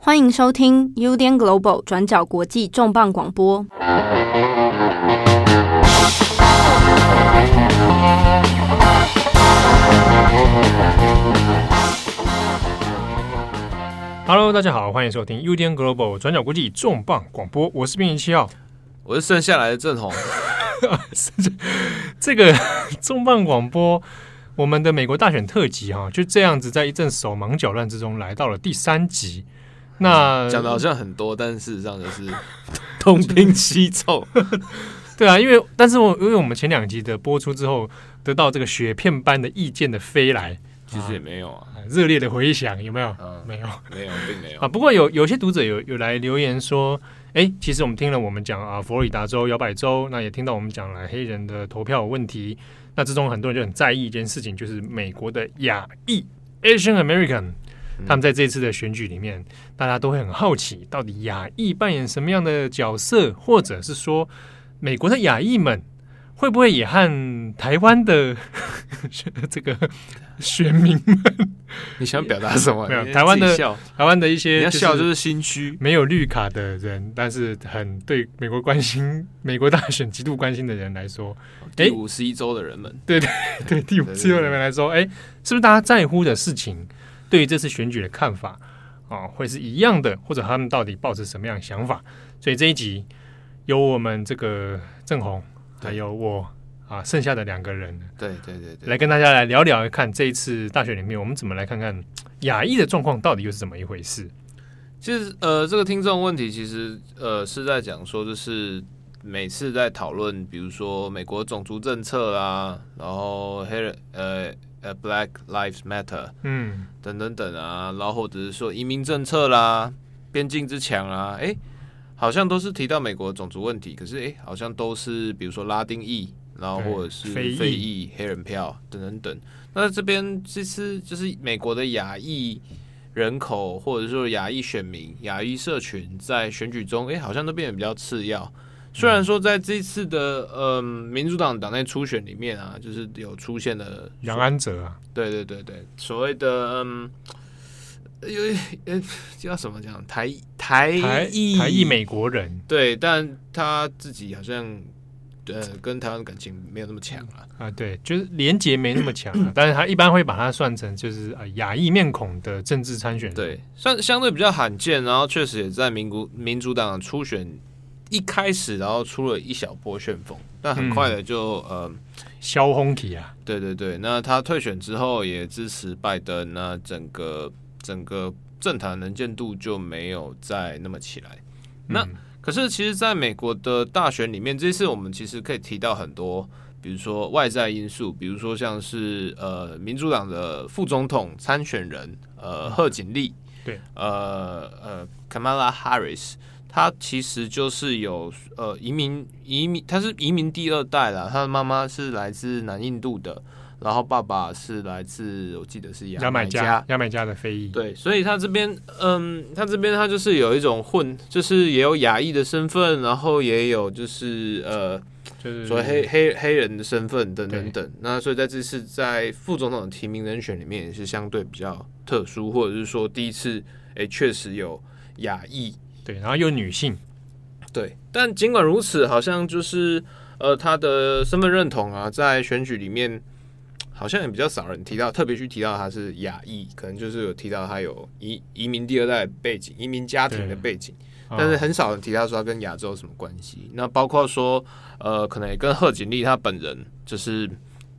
欢迎收听 UDN Global 转角国际重磅广播。Hello，大家好，欢迎收听 UDN Global 转角国际重磅广播。我是编辑七号，我是剩下来的郑红。这个重磅广播，我们的美国大选特辑哈，就这样子，在一阵手忙脚乱之中，来到了第三集。那讲的好像很多，但事实上就是 东拼西凑。对啊，因为但是我因为我们前两集的播出之后，得到这个雪片般的意见的飞来。其实也没有啊，热烈的回响有没有？嗯，没有，没有，并没有 啊。不过有有些读者有有来留言说，哎，其实我们听了我们讲啊，佛罗里达州摇摆州，那也听到我们讲了黑人的投票问题。那之中很多人就很在意一件事情，就是美国的亚裔 Asian American，他们在这次的选举里面，大家都会很好奇，到底亚裔扮演什么样的角色，或者是说，美国的亚裔们会不会也和台湾的 这个？选民们，你想表达什么？没有台湾的台湾的一些，你要笑就是心虚，没有绿卡的人，但是很对美国关心、美国大选极度关心的人来说，第五十一州的人们，对对对，第五十一州的人们来说，哎，是不是大家在乎的事情，对于这次选举的看法啊，会是一样的，或者他们到底抱着什么样的想法？所以这一集有我们这个郑红，还有我。啊，剩下的两个人，对对对对，来跟大家来聊聊，看这一次大选里面，我们怎么来看看亚裔的状况到底又是怎么一回事？其实，呃，这个听众问题其实，呃，是在讲说，就是每次在讨论，比如说美国种族政策啦，然后黑人，呃呃，Black Lives Matter，嗯，等等等啊，然后或者是说移民政策啦，边境之墙啊，哎，好像都是提到美国种族问题，可是哎，好像都是比如说拉丁裔。然后或者是非裔、黑人票等等等，那这边这次就是美国的亚裔人口，或者说亚裔选民、亚裔社群在选举中，哎，好像都变得比较次要。虽然说在这次的嗯民主党党内初选里面啊，就是有出现了杨安泽啊，对对对对，所谓的嗯，有呃叫什么讲台台台裔台裔美国人，对，但他自己好像。呃，跟台湾感情没有那么强啊，啊，对，就是连结没那么强啊，但是他一般会把它算成就是啊亚裔面孔的政治参选人，对，算相对比较罕见，然后确实也在民国民主党初选一开始，然后出了一小波旋风，但很快的就、嗯、呃消风体啊，对对对，那他退选之后也支持拜登，那整个整个政坛能见度就没有再那么起来，那。嗯可是，其实，在美国的大选里面，这次我们其实可以提到很多，比如说外在因素，比如说像是呃，民主党的副总统参选人呃，贺锦丽，对，呃呃，Kamala Harris，他其实就是有呃移民移民，他是移民第二代啦，他的妈妈是来自南印度的。然后爸爸是来自，我记得是牙买加，牙买加的非裔。对，所以他这边，嗯，他这边他就是有一种混，就是也有亚裔的身份，然后也有就是呃，就是所谓黑黑黑人的身份等等等。那所以在这次在副总统的提名人选里面也是相对比较特殊，或者是说第一次，哎，确实有亚裔，对，然后又女性，对。但尽管如此，好像就是呃，他的身份认同啊，在选举里面。好像也比较少人提到，特别去提到他是亚裔，可能就是有提到他有移移民第二代背景、移民家庭的背景，但是很少人提到说他跟亚洲有什么关系。那包括说，呃，可能也跟贺锦丽他本人，就是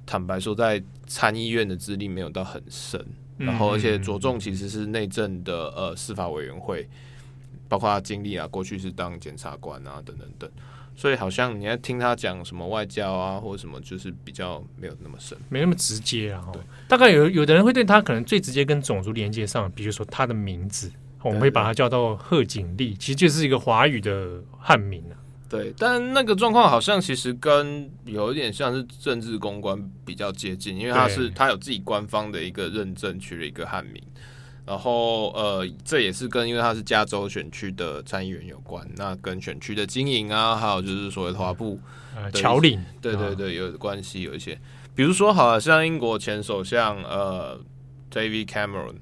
坦白说，在参议院的资历没有到很深，然后而且着重其实是内政的呃司法委员会，包括他经历啊，过去是当检察官啊等等等。所以好像你要听他讲什么外交啊，或者什么，就是比较没有那么深，没那么直接啊。对，大概有有的人会对他可能最直接跟种族连接上，比如说他的名字，我们会把他叫到贺锦丽，其实就是一个华语的汉名啊。对，但那个状况好像其实跟有一点像是政治公关比较接近，因为他是他有自己官方的一个认证，取了一个汉名。然后呃，这也是跟因为他是加州选区的参议员有关，那跟选区的经营啊，还有就是所谓的华埠侨领，对对对，有关系，有一些，比如说好像英国前首相呃，David Cameron，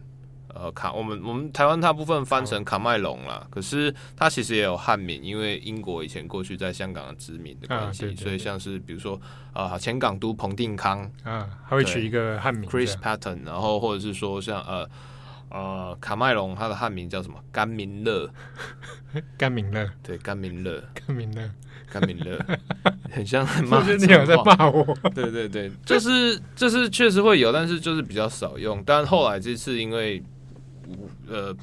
呃卡，我们我们台湾大部分翻成卡麦隆啦，可是他其实也有汉名，因为英国以前过去在香港的殖民的关系，啊、对对对，所以像是比如说啊前港督彭定康啊，他会取一个汉名 Chris Patten，然后或者是说像呃呃卡麦隆，他的汉名叫什么？甘明乐，甘明乐，对甘明乐，甘明乐。甘明乐，很像在骂，你有在骂我？对对对，就是就是确实会有，但是就是比较少用。但后来这次因为，呃，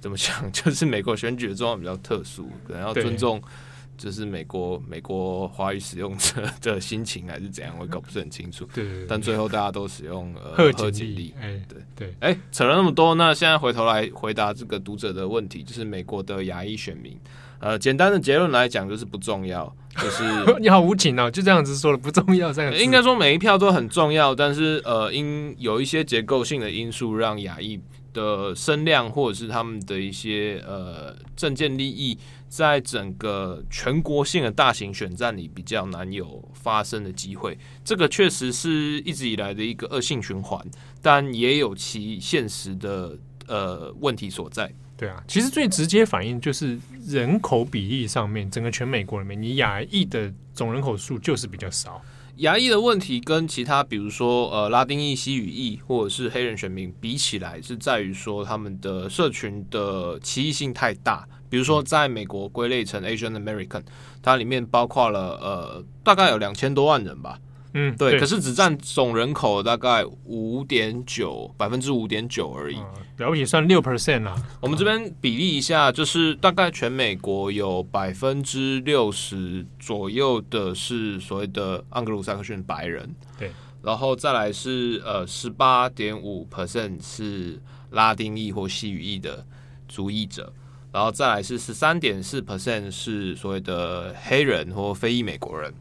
怎么讲，就是美国选举的状况比较特殊，可能要尊重，就是美国美国华语使用者的心情还是怎样，我搞不是很清楚。对，但最后大家都使用呃 贺锦丽。哎，对对，哎，扯了那么多，那现在回头来回答这个读者的问题，就是美国的牙医选民。呃，简单的结论来讲，就是不重要。就是 你好无情哦，就这样子说了，不重要这样。应该说每一票都很重要，但是呃，因有一些结构性的因素，让亚裔的声量或者是他们的一些呃政见利益，在整个全国性的大型选战里比较难有发生的机会。这个确实是一直以来的一个恶性循环，但也有其现实的呃问题所在。对啊，其实最直接反映就是人口比例上面，整个全美国里面，你亚裔的总人口数就是比较少。亚裔的问题跟其他，比如说呃拉丁裔、西语裔或者是黑人选民比起来，是在于说他们的社群的歧义性太大。比如说，在美国归类成 Asian American，它里面包括了呃大概有两千多万人吧。嗯，对，可是只占总人口大概五点九百分之五点九而已，嗯、了不起算六 percent 啊。我们这边比例一下，就是大概全美国有百分之六十左右的是所谓的盎格鲁撒克逊白人，对，然后再来是呃十八点五 percent 是拉丁裔或西语裔的族裔者，然后再来是十三点四 percent 是所谓的黑人或非裔美国人。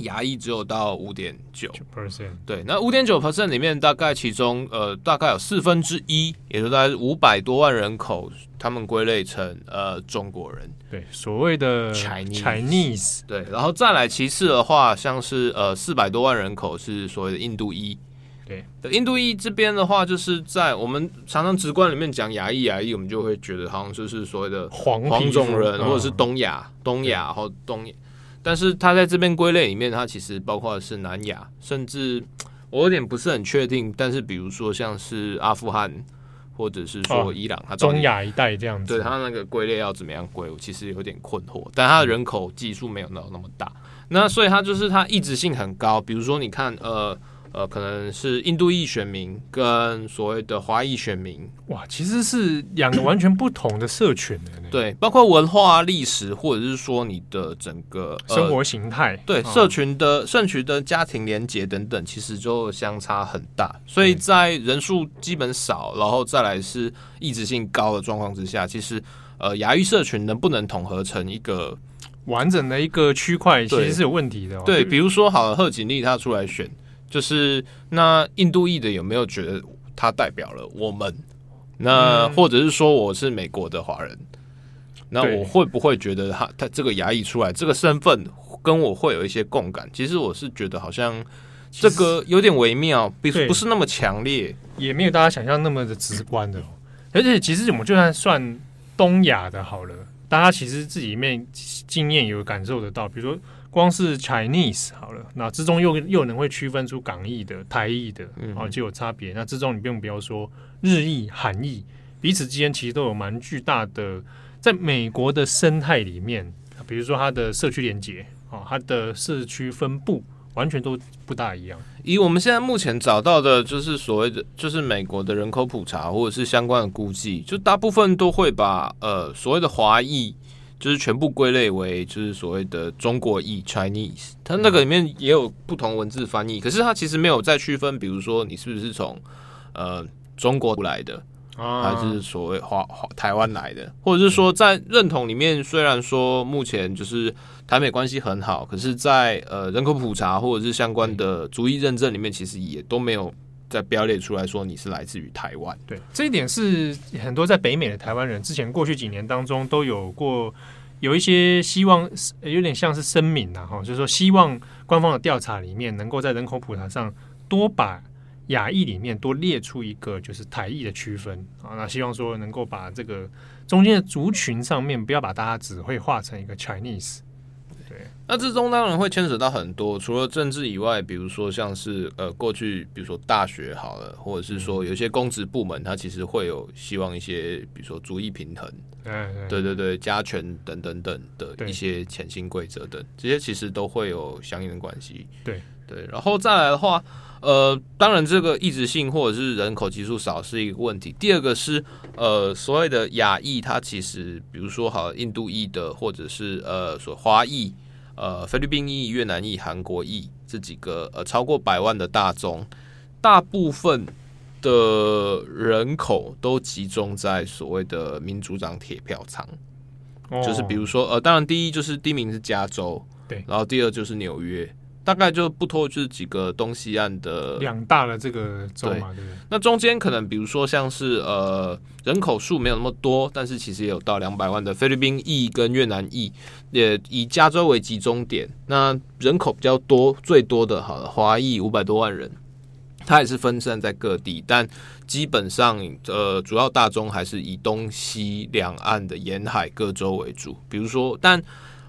牙医只有到五点九 percent，对，那五点九 percent 里面大概其中呃大概有四分之一，也就大概五百多万人口，他们归类成呃中国人，对，所谓的 Chinese Chinese，对，然后再来其次的话，像是呃四百多万人口是所谓的印度裔，对，印度裔这边的话，就是在我们常常直观里面讲亚裔亚裔，我们就会觉得好像就是所谓的黄黄种人或者是东亚、嗯、东亚或东亚。但是他在这边归类里面，他其实包括的是南亚，甚至我有点不是很确定。但是比如说像是阿富汗，或者是说伊朗，它、哦、中亚一带这样子，对它那个归类要怎么样归，我其实有点困惑。但它的人口基数没有那那么大，那所以它就是它异质性很高。比如说你看，呃。呃，可能是印度裔选民跟所谓的华裔选民，哇，其实是两个完全不同的社群的。对，包括文化、历史，或者是说你的整个、呃、生活形态，对社群的、社群的家庭连结等等，其实就相差很大。所以在人数基本少，然后再来是异质性高的状况之下，其实呃，牙裔社群能不能统合成一个完整的一个区块，其实是有问题的、哦。对，比如说好了，贺锦丽她出来选。就是那印度裔的有没有觉得他代表了我们？那或者是说我是美国的华人，那我会不会觉得他他这个牙裔出来这个身份跟我会有一些共感？其实我是觉得好像这个有点微妙，不不是那么强烈，也没有大家想象那么的直观的。而且其实我们就算算东亚的好了，大家其实自己面经验有感受得到，比如说。光是 Chinese 好了，那之中又又能会区分出港译的、台译的，啊，就有差别。那之中你不用不要说日译、韩译，彼此之间其实都有蛮巨大的，在美国的生态里面，比如说它的社区连接啊，它的社区分布完全都不大一样。以我们现在目前找到的，就是所谓的，就是美国的人口普查或者是相关的估计，就大部分都会把呃所谓的华裔。就是全部归类为就是所谓的中国裔 Chinese，它那个里面也有不同文字翻译，可是它其实没有再区分，比如说你是不是从呃中国来的，还是所谓华华台湾来的，或者是说在认同里面，虽然说目前就是台美关系很好，可是在呃人口普查或者是相关的族裔认证里面，其实也都没有在标列出来说你是来自于台湾。对，这一点是很多在北美的台湾人之前过去几年当中都有过。有一些希望，有点像是声明呐，哈，就是说希望官方的调查里面能够在人口普查上多把亚裔里面多列出一个就是台裔的区分啊，那希望说能够把这个中间的族群上面不要把大家只会画成一个 Chinese。对，那之中当然会牵扯到很多，除了政治以外，比如说像是呃过去，比如说大学好了，或者是说有些公职部门，它其实会有希望一些，比如说主义平衡，对对对对，加权等等等的一些潜心规则等，这些其实都会有相应的关系。对。对，然后再来的话，呃，当然这个异质性或者是人口基数少是一个问题。第二个是呃所谓的亚裔，它其实比如说好印度裔的，或者是呃所华裔。呃，菲律宾裔、越南裔、韩国裔这几个呃超过百万的大宗，大部分的人口都集中在所谓的民主党铁票仓，哦、就是比如说呃，当然第一就是第一名是加州，对，然后第二就是纽约。大概就不脱就是几个东西岸的两大的这个州嘛，对，对，那中间可能比如说像是呃人口数没有那么多，但是其实也有到两百万的菲律宾裔跟越南裔，也以加州为集中点，那人口比较多最多的好了华裔五百多万人，它也是分散在各地，但基本上呃主要大宗还是以东西两岸的沿海各州为主，比如说但。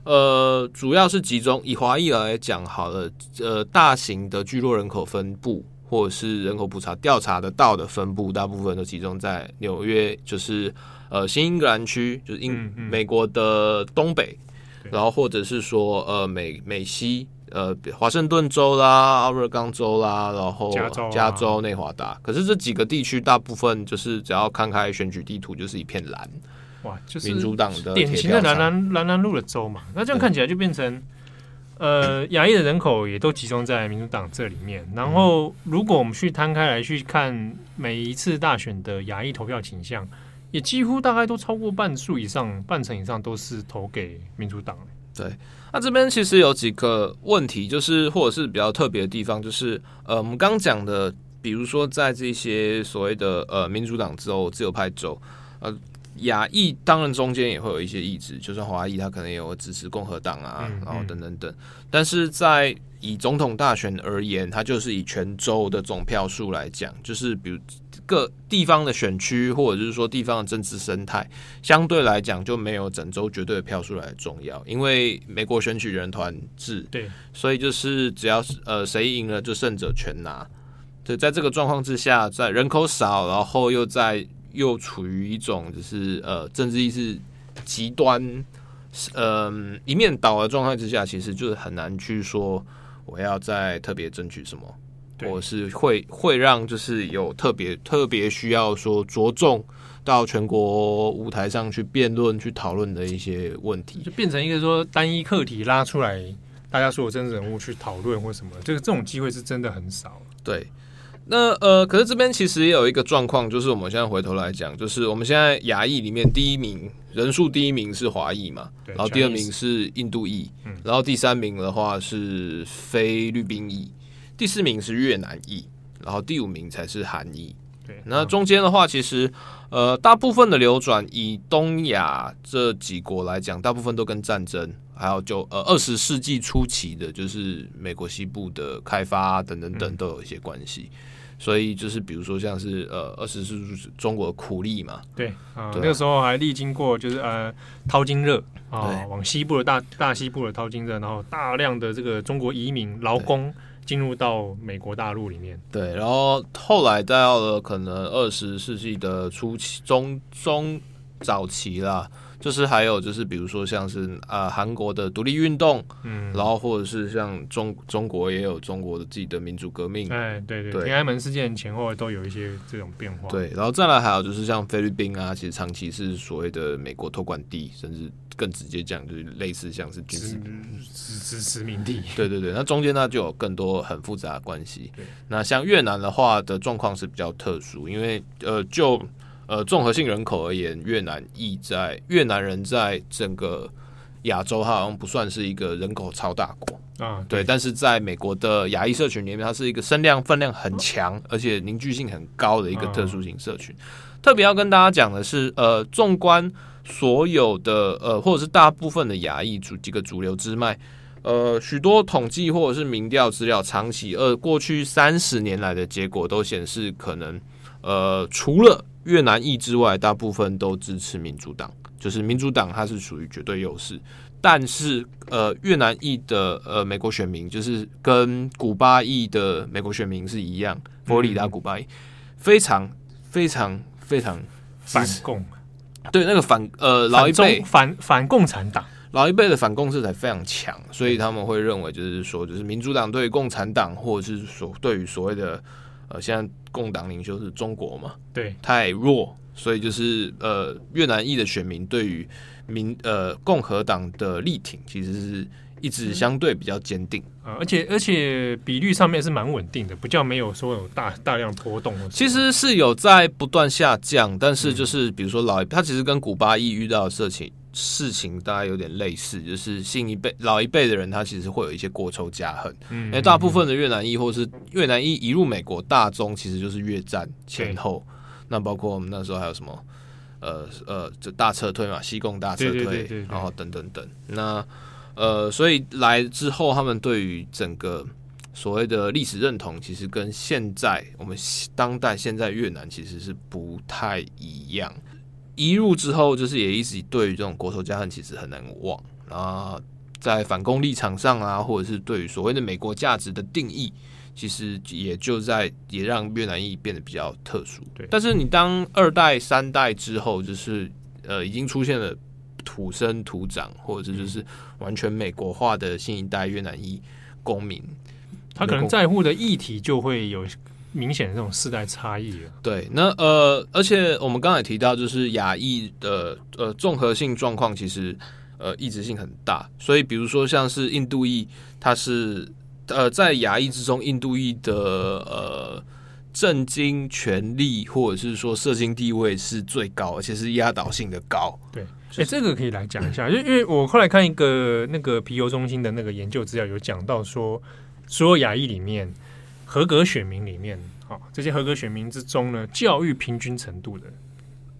呃，主要是集中以华裔来讲好了，呃，大型的聚落人口分布，或者是人口普查调查得到的分布，大部分都集中在纽约，就是呃新英格兰区，就是英、嗯嗯、美国的东北，然后或者是说呃美美西，呃华盛顿州啦、奥勒冈州啦，然后加州、啊、加州内华达，可是这几个地区大部分就是只要看开选举地图，就是一片蓝。哇，就是民主党的典型的蓝蓝蓝蓝路的州嘛，那这样看起来就变成，呃，亚裔的人口也都集中在民主党这里面。然后，如果我们去摊开来去看每一次大选的亚裔投票倾向，也几乎大概都超过半数以上，半成以上都是投给民主党。对，那这边其实有几个问题，就是或者是比较特别的地方，就是呃，我们刚讲的，比如说在这些所谓的呃民主党州、自由派州，呃。亚裔当然中间也会有一些意志，就算华裔他可能也有支持共和党啊，然后等等等。但是在以总统大选而言，它就是以全州的总票数来讲，就是比如各地方的选区或者就是说地方的政治生态，相对来讲就没有整州绝对的票数来重要，因为美国选举人团制，对，所以就是只要是呃谁赢了就胜者全拿。对，在这个状况之下，在人口少，然后又在。又处于一种就是呃政治意识极端，嗯、呃、一面倒的状态之下，其实就是很难去说我要再特别争取什么，我是会会让就是有特别特别需要说着重到全国舞台上去辩论去讨论的一些问题，就变成一个说单一课题拉出来，大家所有政治人物去讨论或什么，这个这种机会是真的很少。对。那呃，可是这边其实也有一个状况，就是我们现在回头来讲，就是我们现在亚裔里面第一名人数第一名是华裔嘛，然后第二名是印度裔，然后第三名的话是菲律宾裔，第四名是越南裔，然后第五名才是韩裔。对，那中间的话，其实呃，大部分的流转以东亚这几国来讲，大部分都跟战争，还有就呃二十世纪初期的，就是美国西部的开发等等等都有一些关系。所以就是比如说像是呃二十世纪中国的苦力嘛，对啊，对那个时候还历经过就是呃淘金热啊，对。往西部的大大西部的淘金热，然后大量的这个中国移民劳工进入到美国大陆里面，对，然后后来到了可能二十世纪的初期中中早期啦。就是还有就是比如说像是啊韩国的独立运动，嗯，然后或者是像中中国也有中国的自己的民主革命，哎，对对，天安门事件前后都有一些这种变化，对，然后再来还有就是像菲律宾啊，其实长期是所谓的美国托管地，甚至更直接讲就是类似像是军事。殖殖民地，对对对，那中间呢就有更多很复杂的关系，对，那像越南的话的状况是比较特殊，因为呃就。呃，综合性人口而言，越南裔在越南人在整个亚洲，它好像不算是一个人口超大国啊。对，对，但是在美国的亚裔社群里面，它是一个声量分量很强，而且凝聚性很高的一个特殊型社群。啊、特别要跟大家讲的是，呃，纵观所有的呃，或者是大部分的亚裔主几个主流支脉，呃，许多统计或者是民调资料，长期呃过去三十年来的结果都显示，可能呃除了越南裔之外，大部分都支持民主党，就是民主党它是属于绝对优势。但是呃越南裔的呃美国选民，就是跟古巴裔的美国选民是一样，佛罗里达古巴裔、嗯、非常非常非常反共，对那个反呃老一辈反反共产党。老一辈的反共色彩非常强，所以他们会认为，就是说，就是民主党对于共产党，或者是所对于所谓的呃，现在共党领袖是中国嘛，对，太弱，所以就是呃，越南裔的选民对于民呃共和党的力挺，其实是一直相对比较坚定。啊，而且而且比率上面是蛮稳定的，不叫没有说有大大量波动，其实是有在不断下降，但是就是比如说老一，他其实跟古巴裔遇到的事情。事情大概有点类似，就是新一辈、老一辈的人，他其实会有一些国仇家恨。嗯，因为大部分的越南裔或是越南裔移入美国大宗，其实就是越战前后。那包括我们那时候还有什么，呃呃，这大撤退嘛，西贡大撤退，然后等等等。那呃，所以来之后，他们对于整个所谓的历史认同，其实跟现在我们当代现在越南其实是不太一样。移入之后，就是也一直对于这种国仇家恨其实很难忘。然后在反攻立场上啊，或者是对于所谓的美国价值的定义，其实也就在也让越南裔变得比较特殊。对，但是你当二代、三代之后，就是呃，已经出现了土生土长，或者是就是完全美国化的新一代越南裔公民，他可能在乎的议题就会有。明显的这种世代差异了。对，那呃，而且我们刚才提到，就是亚裔的呃综合性状况，其实呃异质性很大。所以，比如说像是印度裔，它是呃在亚裔之中，印度裔的呃政经权力或者是说社经地位是最高，而且是压倒性的高。对，哎、就是欸，这个可以来讲一下，因为因为我后来看一个那个皮尤中心的那个研究资料，有讲到说，所有亚裔里面。合格选民里面，啊，这些合格选民之中呢，教育平均程度的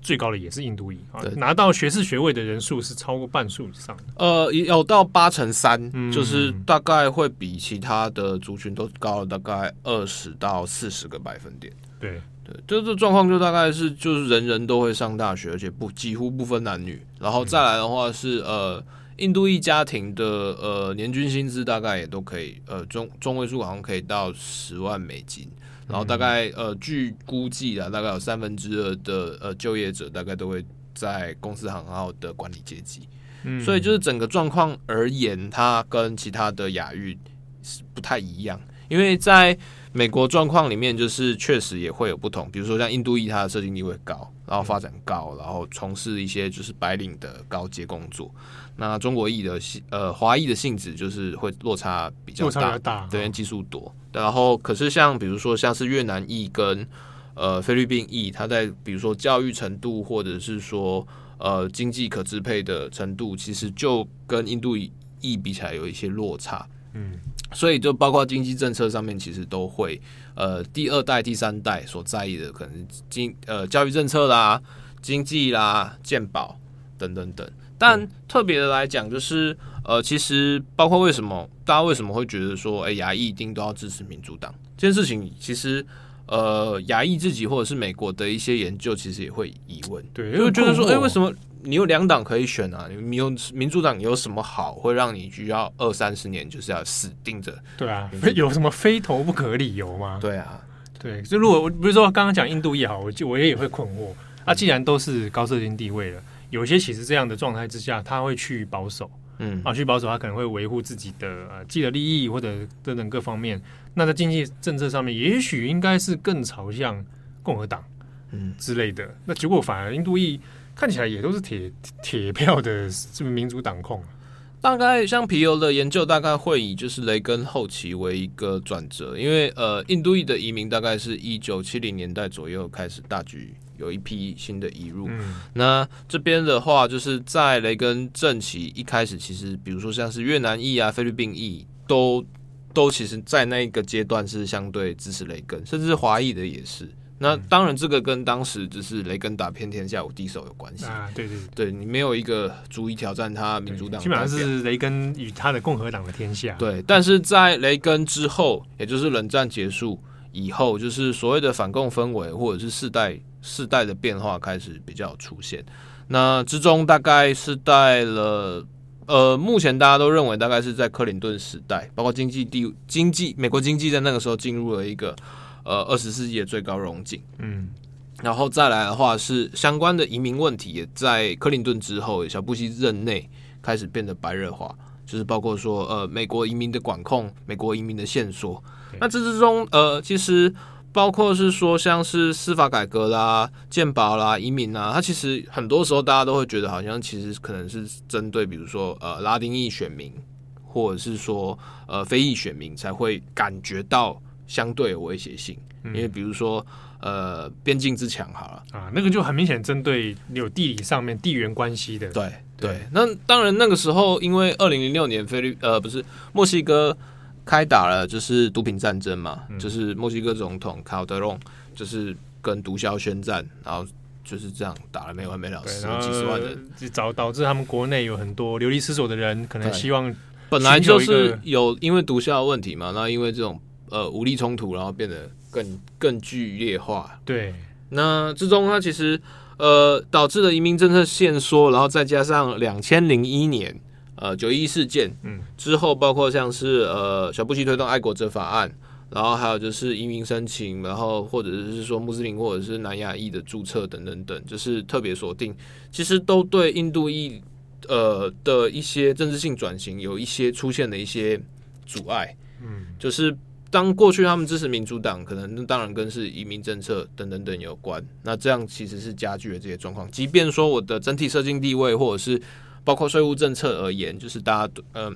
最高的也是印度裔啊，拿到学士学位的人数是超过半数以上的，呃，有到八成三，嗯，就是大概会比其他的族群都高了大概二十到四十个百分点。对对，这这状况就大概是就是人人都会上大学，而且不几乎不分男女，然后再来的话是呃。印度裔家庭的呃年均薪资大概也都可以呃中中位数好像可以到十万美金，然后大概呃据估计啊，大概有三分之二的呃就业者大概都会在公司行号的管理阶级，嗯，所以就是整个状况而言，它跟其他的亚裔是不太一样，因为在美国状况里面，就是确实也会有不同，比如说像印度裔，它的社经地位高，然后发展高，然后从事一些就是白领的高阶工作。那中国裔的性呃华裔的性质就是会落差比较大，大对，基数多。然后可是像比如说像是越南裔跟呃菲律宾裔，他在比如说教育程度或者是说呃经济可支配的程度，其实就跟印度裔比起来有一些落差。嗯。所以，就包括经济政策上面，其实都会，呃，第二代、第三代所在意的，可能经呃教育政策啦、经济啦、健保等等等。但特别的来讲，就是呃，其实包括为什么大家为什么会觉得说，哎，牙裔一定都要支持民主党这件事情，其实呃，牙裔自己或者是美国的一些研究，其实也会疑问，对，因为觉得说，哎，为什么？你有两党可以选啊，你有民主党有什么好，会让你需要二三十年就是要死盯着？对啊，有什么非投不可理由吗？对啊，对，就如果比如说刚刚讲印度也好，我就我也也会困惑。啊，既然都是高社经地位了，有些其实这样的状态之下，他会去保守，嗯，啊，去保守，他可能会维护自己的呃既得利益或者等等各方面。那在经济政策上面，也许应该是更朝向共和党，嗯之类的。那结果反而印度裔。看起来也都是铁 铁票的，是不是民主党控？大概像皮尤的研究，大概会以就是雷根后期为一个转折，因为呃，印度裔的移民大概是一九七零年代左右开始大举有一批新的移入。嗯、那这边的话，就是在雷根政期一开始，其实比如说像是越南裔啊、菲律宾裔，都都其实在那一个阶段是相对支持雷根，甚至华裔的也是。那当然，这个跟当时就是雷根打遍天下无敌手有关系啊。对对对，对你没有一个足以挑战他民主党，基本上是雷根与他的共和党的天下。对，但是在雷根之后，也就是冷战结束以后，就是所谓的反共氛围或者是世代世代的变化开始比较出现。那之中大概是在了，呃，目前大家都认为大概是在克林顿时代，包括经济地经济美国经济在那个时候进入了一个。呃，二十世纪的最高荣景，嗯，然后再来的话是相关的移民问题，也在克林顿之后，小布希任内开始变得白热化，就是包括说呃，美国移民的管控，美国移民的线索。那这之中，呃，其实包括是说像是司法改革啦、健保啦、移民啊，它其实很多时候大家都会觉得好像其实可能是针对比如说呃拉丁裔选民，或者是说呃非裔选民才会感觉到。相对有威胁性，因为比如说，呃，边境之墙好了啊，那个就很明显针对有地理上面地缘关系的。对对，那当然那个时候，因为二零零六年菲律呃不是墨西哥开打了，就是毒品战争嘛，嗯、就是墨西哥总统卡德隆就是跟毒枭宣战，然后就是这样打了没完没了，死了几十万人，导导致他们国内有很多流离失所的人，可能希望本来就是有因为毒枭的问题嘛，那因为这种。呃，武力冲突，然后变得更更剧烈化。对，那之中它其实呃导致了移民政策限缩，然后再加上两千零一年呃九一一事件，嗯，之后包括像是呃小布希推动爱国者法案，然后还有就是移民申请，然后或者是说穆斯林或者是南亚裔的注册等等等，就是特别锁定，其实都对印度裔呃的一些政治性转型有一些出现的一些阻碍，嗯，就是。当过去他们支持民主党，可能当然跟是移民政策等等等有关。那这样其实是加剧了这些状况。即便说我的整体社经地位，或者是包括税务政策而言，就是大家嗯，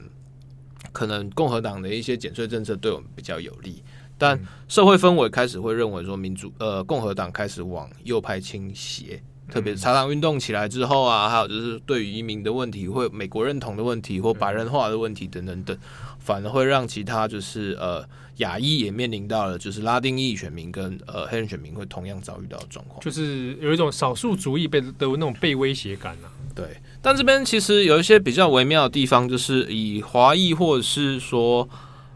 可能共和党的一些减税政策对我们比较有利，但社会氛围开始会认为说民主呃共和党开始往右派倾斜。特别是茶党运动起来之后啊，还有就是对于移民的问题，或美国认同的问题，或白人化的问题等等等，反而会让其他就是呃亚裔也面临到了就是拉丁裔选民跟呃黑人选民会同样遭遇到的状况，就是有一种少数族裔被的那种被威胁感啊。对，但这边其实有一些比较微妙的地方，就是以华裔或者是说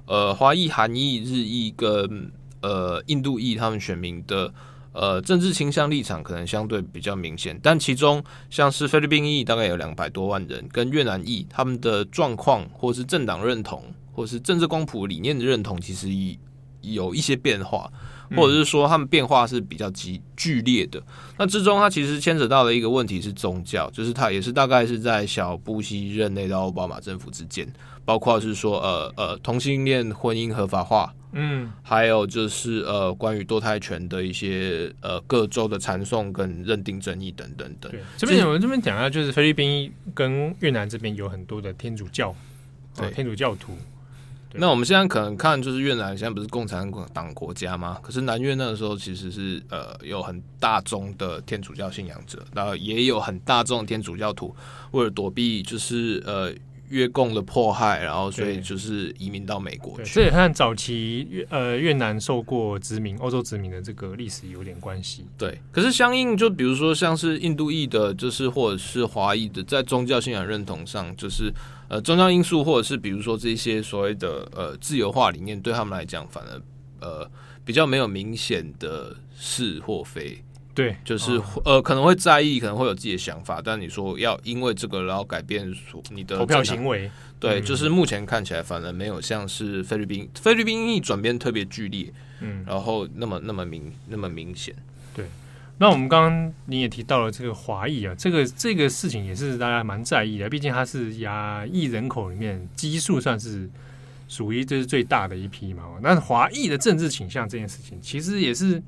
呃华裔、韩裔、日裔跟呃印度裔他们选民的。呃，政治倾向立场可能相对比较明显，但其中像是菲律宾裔大概有两百多万人，跟越南裔他们的状况，或是政党认同，或是政治光谱理念的认同，其实有一些变化，或者是说他们变化是比较激剧烈的。那之中，它其实牵扯到的一个问题是宗教，就是它也是大概是在小布希任内到奥巴马政府之间，包括是说呃呃同性恋婚姻合法化。嗯，还有就是呃，关于堕胎权的一些呃各州的传送跟认定争议等等等。对，这边我们这边讲啊，就是菲律宾跟越南这边有很多的天主教，对，天主教徒。那我们现在可能看，就是越南现在不是共产党国家吗？可是南越那个时候其实是呃有很大宗的天主教信仰者，然后也有很大众的天主教徒，为了躲避就是呃。越共的迫害，然后所以就是移民到美国去。这也和早期越呃越南受过殖民、欧洲殖民的这个历史有点关系。对，可是相应就比如说像是印度裔的，就是或者是华裔的，在宗教信仰认同上，就是呃宗教因素，或者是比如说这些所谓的呃自由化理念，对他们来讲，反而呃比较没有明显的是或非。对，就是呃，可能会在意，可能会有自己的想法，但你说要因为这个然后改变你的投票行为，对，就是目前看起来反而没有像是菲律宾，菲律宾一转变特别剧烈，嗯，然后那么那么明那么明显。对，那我们刚刚你也提到了这个华裔啊，这个这个事情也是大家蛮在意的，毕竟他是亚裔人口里面基数算是属于这是最大的一批嘛。那华裔的政治倾向这件事情，其实也是。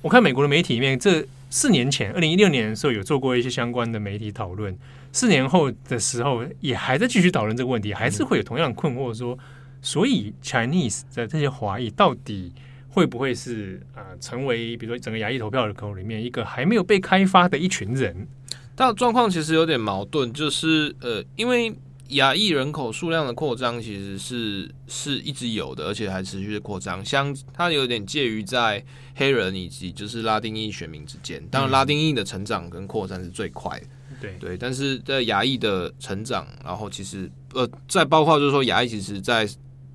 我看美国的媒体里面，这四年前，二零一六年的时候有做过一些相关的媒体讨论。四年后的时候，也还在继续讨论这个问题，还是会有同样困惑，说，所以 Chinese 的这些华裔到底会不会是啊、呃，成为比如说整个亚裔投票的口里面一个还没有被开发的一群人？但状况其实有点矛盾，就是呃，因为亚裔人口数量的扩张其实是是一直有的，而且还持续的扩张。相它有点介于在黑人以及就是拉丁裔选民之间。当然，拉丁裔的成长跟扩张是最快的。对对，但是在亚裔的成长，然后其实呃，再包括就是说亚裔其实在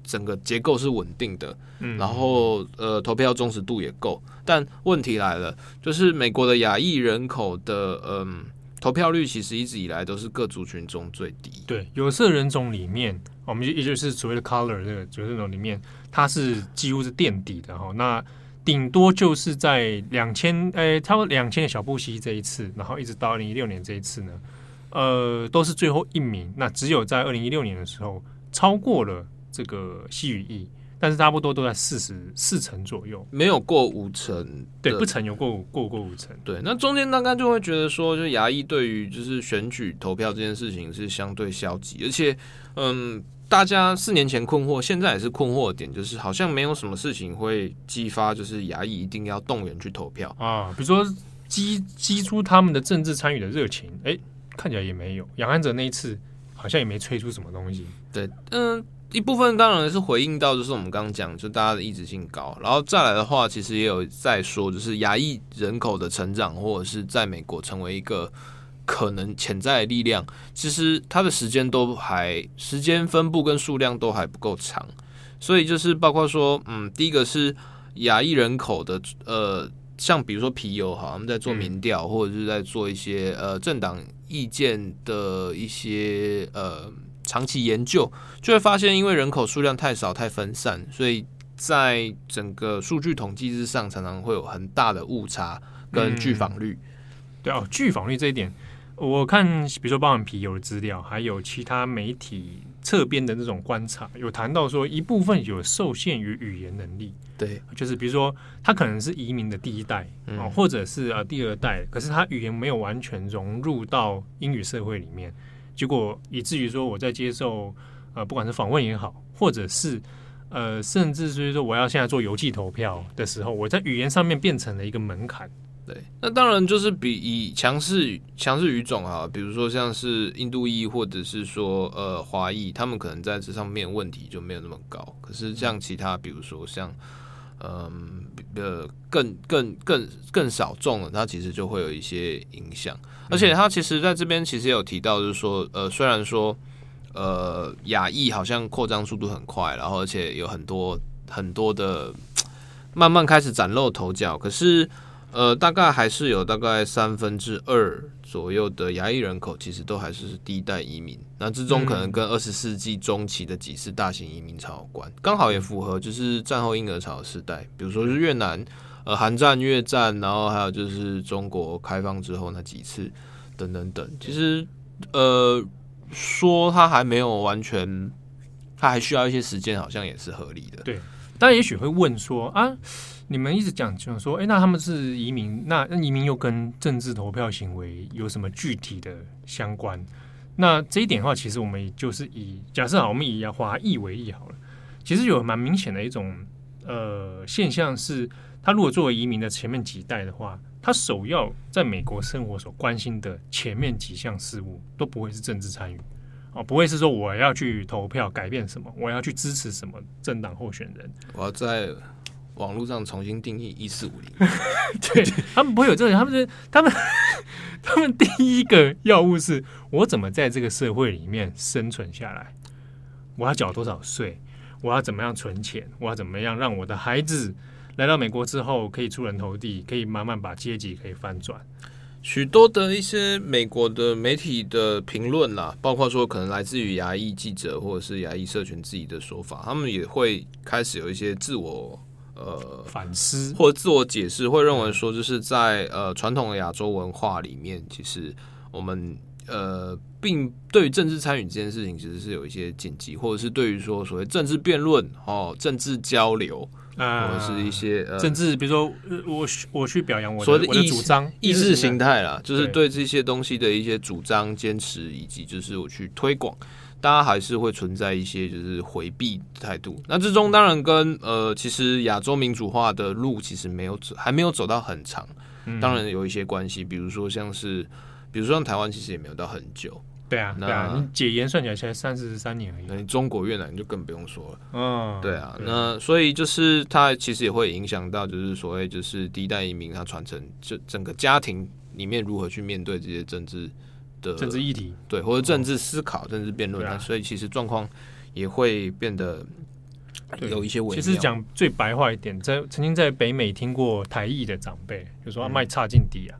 整个结构是稳定的，嗯，然后呃，投票忠实度也够。但问题来了，就是美国的亚裔人口的嗯。投票率其实一直以来都是各族群中最低。对，有色人种里面，我们也就是所谓的 color 这个有色人种里面，它是几乎是垫底的哈。那顶多就是在两千，诶，差不多两千的小布希这一次，然后一直到二零一六年这一次呢，呃，都是最后一名。那只有在二零一六年的时候超过了这个西语裔。但是差不多都在四十四成左右，没有过五成，对，不曾有过过过五成。对，那中间大概就会觉得说，就牙医对于就是选举投票这件事情是相对消极，而且，嗯，大家四年前困惑，现在也是困惑的点，就是好像没有什么事情会激发，就是牙医一定要动员去投票啊，比如说激激出他们的政治参与的热情，哎，看起来也没有。杨安泽那一次好像也没吹出什么东西。对，嗯。一部分当然是回应到，就是我们刚刚讲，就大家的意志性高，然后再来的话，其实也有在说，就是亚裔人口的成长，或者是在美国成为一个可能潜在的力量，其实它的时间都还时间分布跟数量都还不够长，所以就是包括说，嗯，第一个是亚裔人口的，呃，像比如说皮尤哈，他们在做民调，或者是在做一些呃政党意见的一些呃。长期研究就会发现，因为人口数量太少、太分散，所以在整个数据统计之上，常常会有很大的误差跟拒访率。嗯、对哦，拒访率这一点，我看比如说包含皮尤的资料，还有其他媒体侧边的那种观察，有谈到说一部分有受限于语言能力。对，就是比如说他可能是移民的第一代啊、嗯，或者是啊第二代，可是他语言没有完全融入到英语社会里面。结果以至于说我在接受呃不管是访问也好，或者是呃甚至是说我要现在做邮寄投票的时候，我在语言上面变成了一个门槛。对，那当然就是比以强势强势语种啊，比如说像是印度裔或者是说呃华裔，他们可能在这上面问题就没有那么高。可是像其他比如说像嗯呃更更更更少众的，它其实就会有一些影响。而且他其实在这边其实也有提到，就是说，呃，虽然说，呃，亚裔好像扩张速度很快，然后而且有很多很多的慢慢开始崭露头角，可是，呃，大概还是有大概三分之二左右的亚裔人口其实都还是第一代移民，那之中可能跟二十世纪中期的几次大型移民潮有关，刚好也符合就是战后婴儿潮的时代，比如说是越南。呃，韩战、越战，然后还有就是中国开放之后那几次，等等等。其实，呃，说他还没有完全，他还需要一些时间，好像也是合理的。对，但也许会问说啊，你们一直讲就是说，哎，那他们是移民，那那移民又跟政治投票行为有什么具体的相关？那这一点的话，其实我们就是以假设好，我们以华裔为例好了，其实有蛮明显的一种呃现象是。他如果作为移民的前面几代的话，他首要在美国生活所关心的前面几项事务都不会是政治参与，哦，不会是说我要去投票改变什么，我要去支持什么政党候选人，我要在网络上重新定义一四五零。对，他们不会有这个，他们是他们 他们第一个要务是我怎么在这个社会里面生存下来，我要缴多少税，我要怎么样存钱，我要怎么样让我的孩子。来到美国之后，可以出人头地，可以慢慢把阶级可以翻转。许多的一些美国的媒体的评论啦，包括说可能来自于牙裔记者或者是牙裔社群自己的说法，他们也会开始有一些自我呃反思或者自我解释，会认为说就是在呃传统的亚洲文化里面，其实我们呃并对于政治参与这件事情其实是有一些禁忌，或者是对于说所谓政治辩论哦政治交流。啊，或者是一些呃政治，比如说我我去表扬我的所谓的意主张意识形态啦，就是对这些东西的一些主张坚持，以及就是我去推广，大家还是会存在一些就是回避态度。那之中当然跟呃，其实亚洲民主化的路其实没有走，还没有走到很长，当然有一些关系。比如说像是，比如说像台湾其实也没有到很久，对啊，对啊，你解严算起来才三十三年而已。那你中国越南就更不用说了。嗯，对啊，那所以就是它其实也会影响到，就是所谓就是第一代移民它传承，就整个家庭里面如何去面对这些政治的政治议题，对，或者政治思考、哦、政治辩论啊。所以其实状况也会变得有一些微妙。其实讲最白话一点，在曾经在北美听过台裔的长辈就说卖差劲低啊，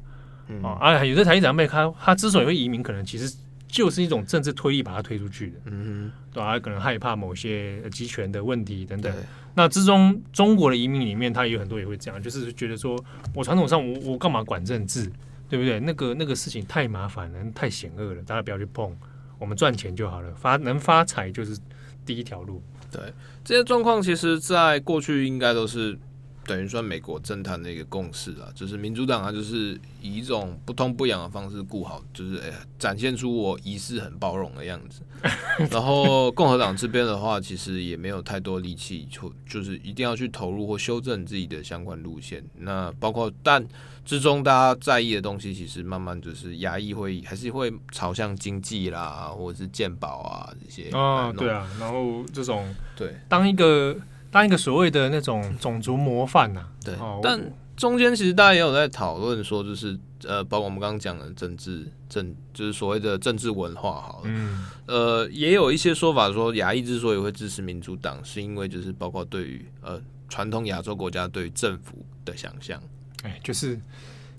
嗯、啊，有些台裔长辈他他之所以会移民，可能其实。就是一种政治推力把他推出去的，嗯哼，对吧？他可能害怕某些集权的问题等等。那之中，中国的移民里面，他也有很多也会这样，就是觉得说我传统上我我干嘛管政治，对不对？那个那个事情太麻烦了，太险恶了，大家不要去碰。我们赚钱就好了，发能发财就是第一条路。对，这些状况其实在过去应该都是。等于算美国政坛的一个共识啊，就是民主党啊，就是以一种不痛不痒的方式顾好，就是哎，展现出我仪式很包容的样子。然后共和党这边的话，其实也没有太多力气，就就是一定要去投入或修正自己的相关路线。那包括但之中大家在意的东西，其实慢慢就是压抑会还是会朝向经济啦，或者是健保啊这些。哦，对啊，然后这种对当一个。当一个所谓的那种种族模范呐、啊，对，但中间其实大家也有在讨论说，就是呃，包括我们刚刚讲的政治政，就是所谓的政治文化，好了，嗯，呃，也有一些说法说，亚裔之所以会支持民主党，是因为就是包括对于呃传统亚洲国家对于政府的想象，哎，就是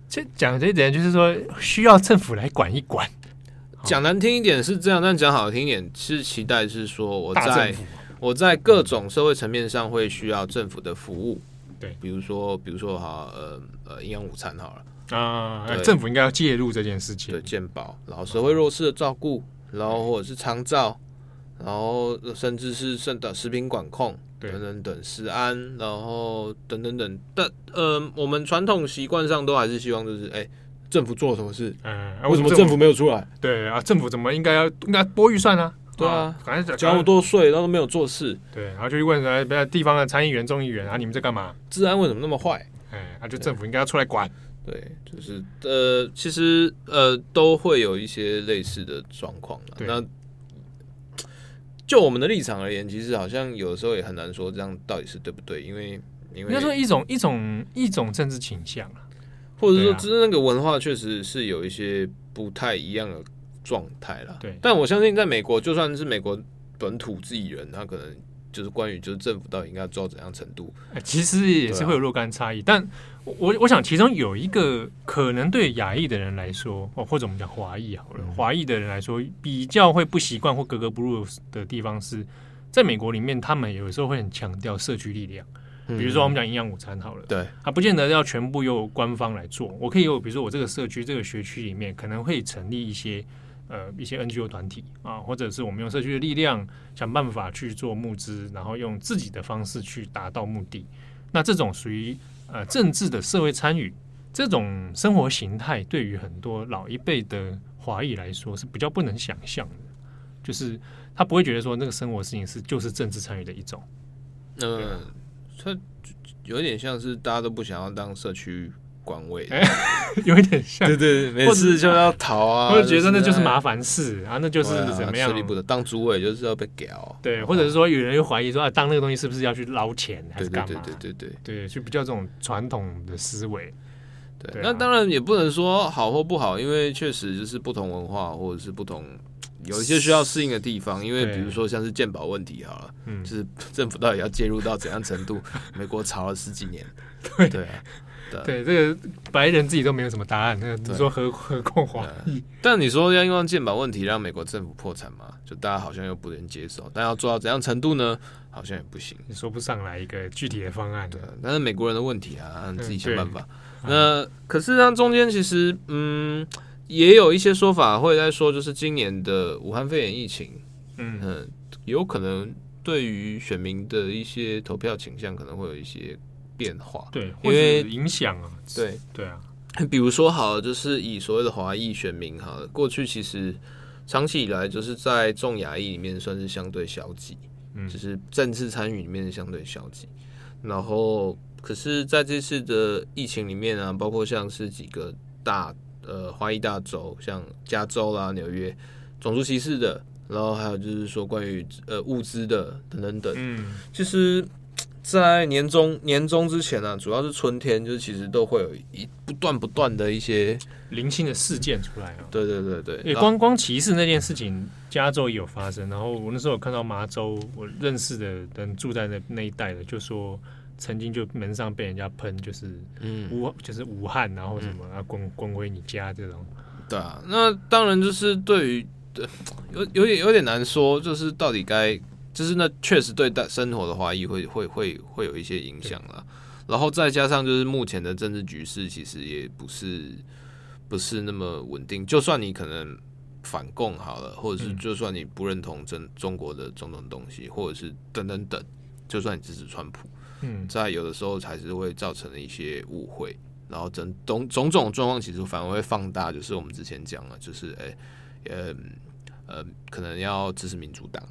这讲这一点，就是说需要政府来管一管，讲难听一点是这样，但讲好听一点是期待是说我在。我在各种社会层面上会需要政府的服务，对，比如说，比如说哈，呃呃，营养午餐好了。啊，政府应该要介入这件事情，对，健保，然后社会弱势的照顾，然后或者是长照，然后甚至是甚的食品管控，等等等，食安，然后等等等，但呃，我们传统习惯上都还是希望就是，哎，政府做什么事，嗯，为什么政府没有出来？对啊，政府怎么应该要应该拨预算呢？对啊，反正交那么多税，然后都没有做事。对，然后就去问说，比如地方的参议员、众议员啊，你们在干嘛？治安为什么那么坏？哎，啊，就政府应该要出来管。对，就是呃，其实呃，都会有一些类似的状况。那就我们的立场而言，其实好像有的时候也很难说这样到底是对不对，因为因为应该说一种一种一种政治倾向啊，或者说只是那个文化确实是有一些不太一样的。状态了，对，但我相信在美国，就算是美国本土自己人，他可能就是关于就是政府到底应该做到怎样程度，其实也是会有若干差异。啊、但我我想其中有一个可能对亚裔的人来说，哦，或者我们讲华裔好了，华裔的人来说比较会不习惯或格格不入的地方是在美国里面，他们有时候会很强调社区力量。比如说我们讲营养午餐好了，对，它不见得要全部由官方来做，我可以有比如说我这个社区这个学区里面可能会成立一些。呃，一些 NGO 团体啊，或者是我们用社区的力量想办法去做募资，然后用自己的方式去达到目的。那这种属于呃政治的社会参与，这种生活形态，对于很多老一辈的华裔来说是比较不能想象的，就是他不会觉得说那个生活事情是就是政治参与的一种。嗯、呃，他有点像是大家都不想要当社区。官位、欸、有一点像，对对，每次就要逃啊，或者觉得那就是麻烦事啊，那就是怎么样？不得当主委就是要被屌，对，或者是说有人又怀疑说啊，当那个东西是不是要去捞钱还是干嘛？对对对对对对，对，就比较这种传统的思维。对，对啊、那当然也不能说好或不好，因为确实就是不同文化或者是不同有一些需要适应的地方。因为比如说像是鉴宝问题好了，嗯，就是政府到底要介入到怎样程度？美国吵了十几年，对对啊。对，这个白人自己都没有什么答案。那个你说何何况华裔？但你说要用健保问题让美国政府破产嘛？就大家好像又不能接受。但要做到怎样程度呢？好像也不行。你说不上来一个具体的方案。对，但是美国人的问题啊，自己想办法。那可是它中间其实，嗯，也有一些说法会在说，就是今年的武汉肺炎疫情，嗯嗯，有可能对于选民的一些投票倾向可能会有一些。变化。对，因为影响啊，对。对啊，比如说好了，就是以所谓的华裔选民哈，过去其实长期以来就是在重亚裔里面算是相对消极，嗯，就是政治参与里面相对消极。然后，可是在这次的疫情里面啊，包括像是几个大呃华裔大州，像加州啦、纽约，种族歧视的，然后还有就是说关于呃物资的等等等。嗯，其实，在年终年终之前呢、啊，主要是春天，就是其实都会有一不断不断的一些零星的事件出来啊。对对对对，欸、光光歧视那件事情，加州也有发生。然后我那时候有看到麻州，我认识的人住在那那一带的，就说。曾经就门上被人家喷，就是嗯，武就是武汉，然后什么啊，滚滚回你家这种。对啊，那当然就是对于有有点有点难说，就是到底该就是那确实对待生活的华裔会会会会有一些影响了。然后再加上就是目前的政治局势其实也不是不是那么稳定。就算你可能反共好了，或者是就算你不认同中中国的种种东西，或者是等等等，就算你支持川普。嗯，在有的时候还是会造成了一些误会，然后整种种种状况其实反而会放大，就是我们之前讲了，就是哎，呃呃，可能要支持民主党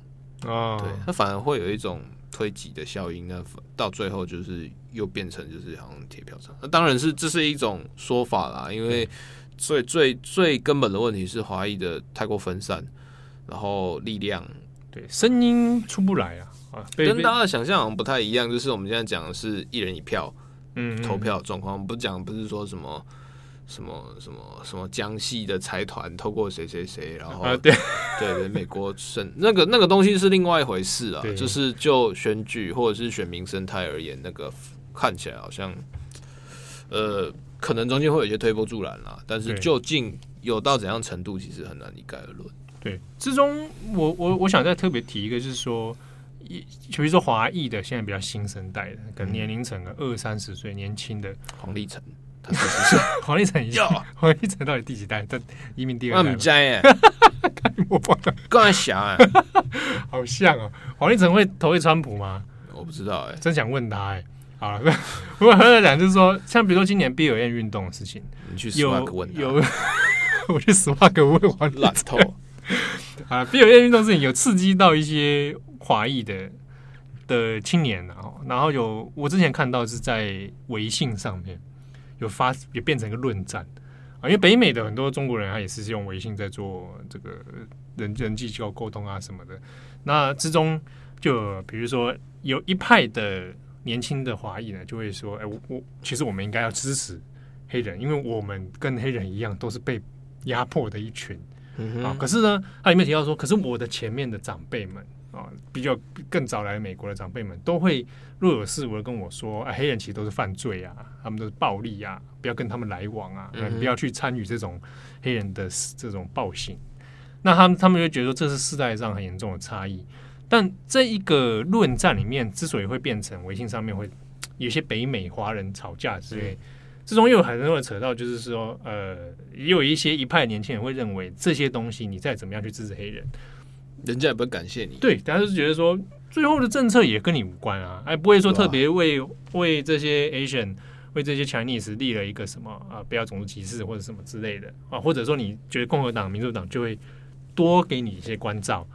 啊，对，它反而会有一种推挤的效应，那到最后就是又变成就是好像铁票上，那当然是这是一种说法啦，因为最最最根本的问题是华裔的太过分散，然后力量对声音出不来啊。跟大家的想象好像不太一样，就是我们现在讲的是一人一票，嗯，投票状况，不讲不是说什么什么什么什么江西的财团透过谁谁谁，然后对。对对，美国生那个那个东西是另外一回事啊，就是就选举或者是选民生态而言，那个看起来好像呃，可能中间会有一些推波助澜啦，但是究竟有到怎样程度，其实很难一概而论。对，之中我我我想再特别提一个，就是说。一，比如说华裔的，现在比较新生代的，可能年龄层二三十岁，年轻的黄立成，不是。黄立成已经 黄立成到底第几代？他移民第二代？我们家耶，我忘了，刚才想啊，好像哦，黄立成会投给川普吗？我不知道哎，真想问他哎。好了，不过还在讲，就是说，像比如说今年 BLM 运动的事情，你去 Swag 问他，有我去 Swag 问黄烂透。啊，BLM 运动事情有刺激到一些。华裔的的青年，然后然后有我之前看到是在微信上面有发，也变成一个论战啊，因为北美的很多中国人他也是用微信在做这个人人际交沟通啊什么的。那之中就比如说有一派的年轻的华裔呢，就会说：“哎，我我其实我们应该要支持黑人，因为我们跟黑人一样都是被压迫的一群啊。”可是呢，他里面提到说：“可是我的前面的长辈们。”啊，比较更早来美国的长辈们都会若有似无的跟我说：“啊，黑人其实都是犯罪啊，他们都是暴力啊，不要跟他们来往啊，嗯、不要去参与这种黑人的这种暴行。”那他们他们就觉得这是世代上很严重的差异。但这一个论战里面之所以会变成微信上面会有些北美华人吵架之类，之中又很多人扯到，就是说，呃，也有一些一派年轻人会认为这些东西你再怎么样去支持黑人。人家也不会感谢你，对，大家就觉得说最后的政策也跟你无关啊，哎不会说特别为为这些 Asian 为这些 Chinese 立了一个什么啊，不要种族歧视或者什么之类的啊，或者说你觉得共和党、民主党就会多给你一些关照，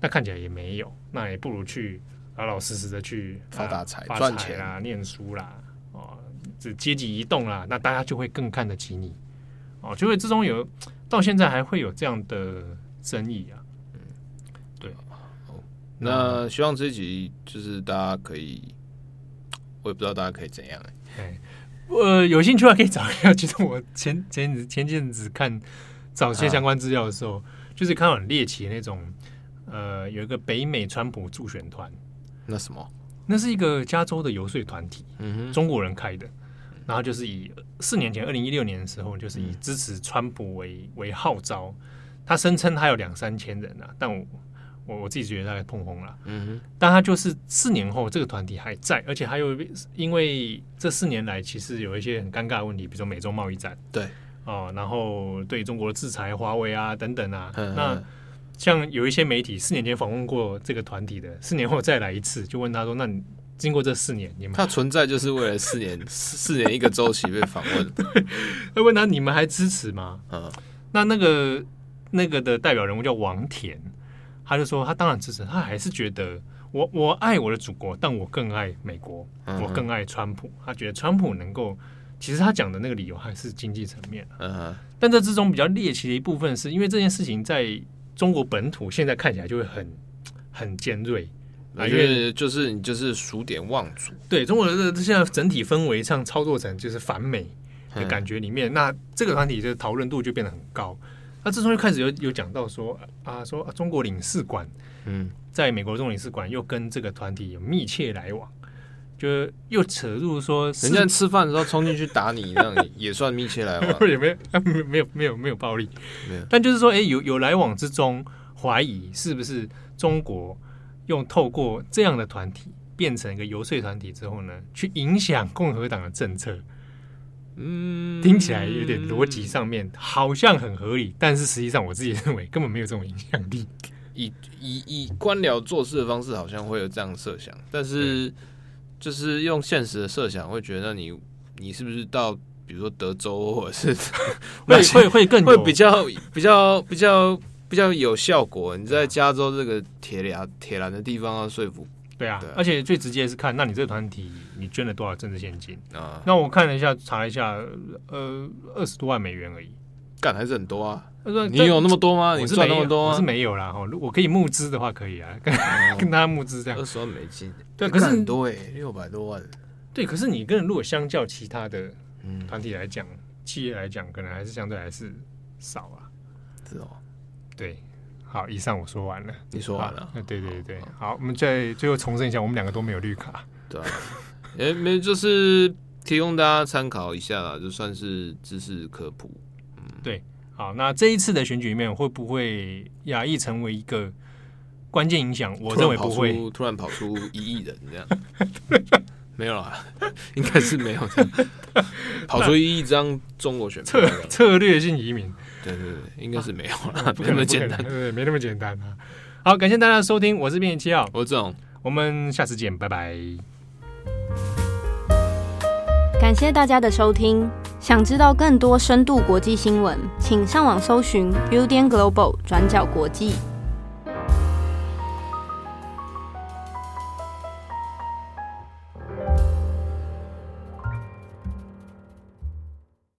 那看起来也没有，那也不如去老老实实的去发大财、赚钱。啦、念书啦，哦，这阶级移动啦，那大家就会更看得起你，哦，就会之中有到现在还会有这样的争议啊。那希望这一集就是大家可以，我也不知道大家可以怎样哎、欸，呃，有兴趣的话可以找一下。其实我前 前子前阵子看找些相关资料的时候，啊、就是看到很猎奇的那种，呃，有一个北美川普助选团，那什么？那是一个加州的游说团体，嗯哼，中国人开的，然后就是以四年前二零一六年的时候，就是以支持川普为为号召，他声称他有两三千人啊，但我。我我自己觉得大概碰红了，嗯哼，但他就是四年后这个团体还在，而且还有因为这四年来其实有一些很尴尬的问题，比如说美中贸易战，对哦，然后对中国的制裁，华为啊等等啊，嗯、那像有一些媒体四年前访问过这个团体的，四年后再来一次，就问他说：“那你经过这四年，你们他存在就是为了四年四年一个周期被访问？”对，他问他：“你们还支持吗？”嗯，那那个那个的代表人物叫王田。他就说，他当然支持，他还是觉得我我爱我的祖国，但我更爱美国，我更爱川普。他觉得川普能够，其实他讲的那个理由还是经济层面。嗯，但这之中比较猎奇的一部分，是因为这件事情在中国本土现在看起来就会很很尖锐啊，因为就是你就是数典忘祖，对中国的这现在整体氛围上操作成就是反美的感觉里面，嗯、那这个团体的讨论度就变得很高。那这时候就开始有有讲到说啊，说啊中国领事馆，嗯，在美国中领事馆又跟这个团体有密切来往，就又扯入说，人家吃饭的时候冲进去打你，这样也算密切来往？也没有没有没有没有没有暴力，没有。但就是说，哎、欸，有有来往之中，怀疑是不是中国用透过这样的团体变成一个游说团体之后呢，去影响共和党的政策。嗯，听起来有点逻辑上面好像很合理，但是实际上我自己认为根本没有这种影响力。以以以官僚做事的方式，好像会有这样设想，但是就是用现实的设想，会觉得你你是不是到比如说德州或者是 会会会更会比较比较比较比较有效果？你在加州这个铁栏铁栏的地方要说服。对啊，对，而且最直接是看，那你这个团体你捐了多少政治现金啊？那我看了一下，查了一下，呃，二十多万美元而已，干还是很多啊。你有那么多吗？你赚那么多吗？我是没有啦。哈，我可以募资的话可以啊，跟、哦、跟他募资这样。二十万美金，对，可是很多哎，六百多万。对，可是你跟如果相较其他的团体来讲，嗯、企业来讲，可能还是相对还是少啊。是哦，对。好，以上我说完了。你说完了？对对对，好，好，我们再最后重申一下，我们两个都没有绿卡。对、啊，哎，没，就是提供大家参考一下啦，就算是知识科普。嗯，对。好，那这一次的选举里面，会不会亚裔成为一个关键影响？我认为不会。突然跑出一亿人这样，没有啦，应该是没有的。跑出一亿张中国选票策策略性移民。对对对，应该是没有了，啊、没那么简单，对对，没那么简单啊。好，感谢大家的收听，我是编辑七号，我是郑，我们下次见，拜拜。感谢大家的收听，想知道更多深度国际新闻，请上网搜寻 Udan Global 转角国际。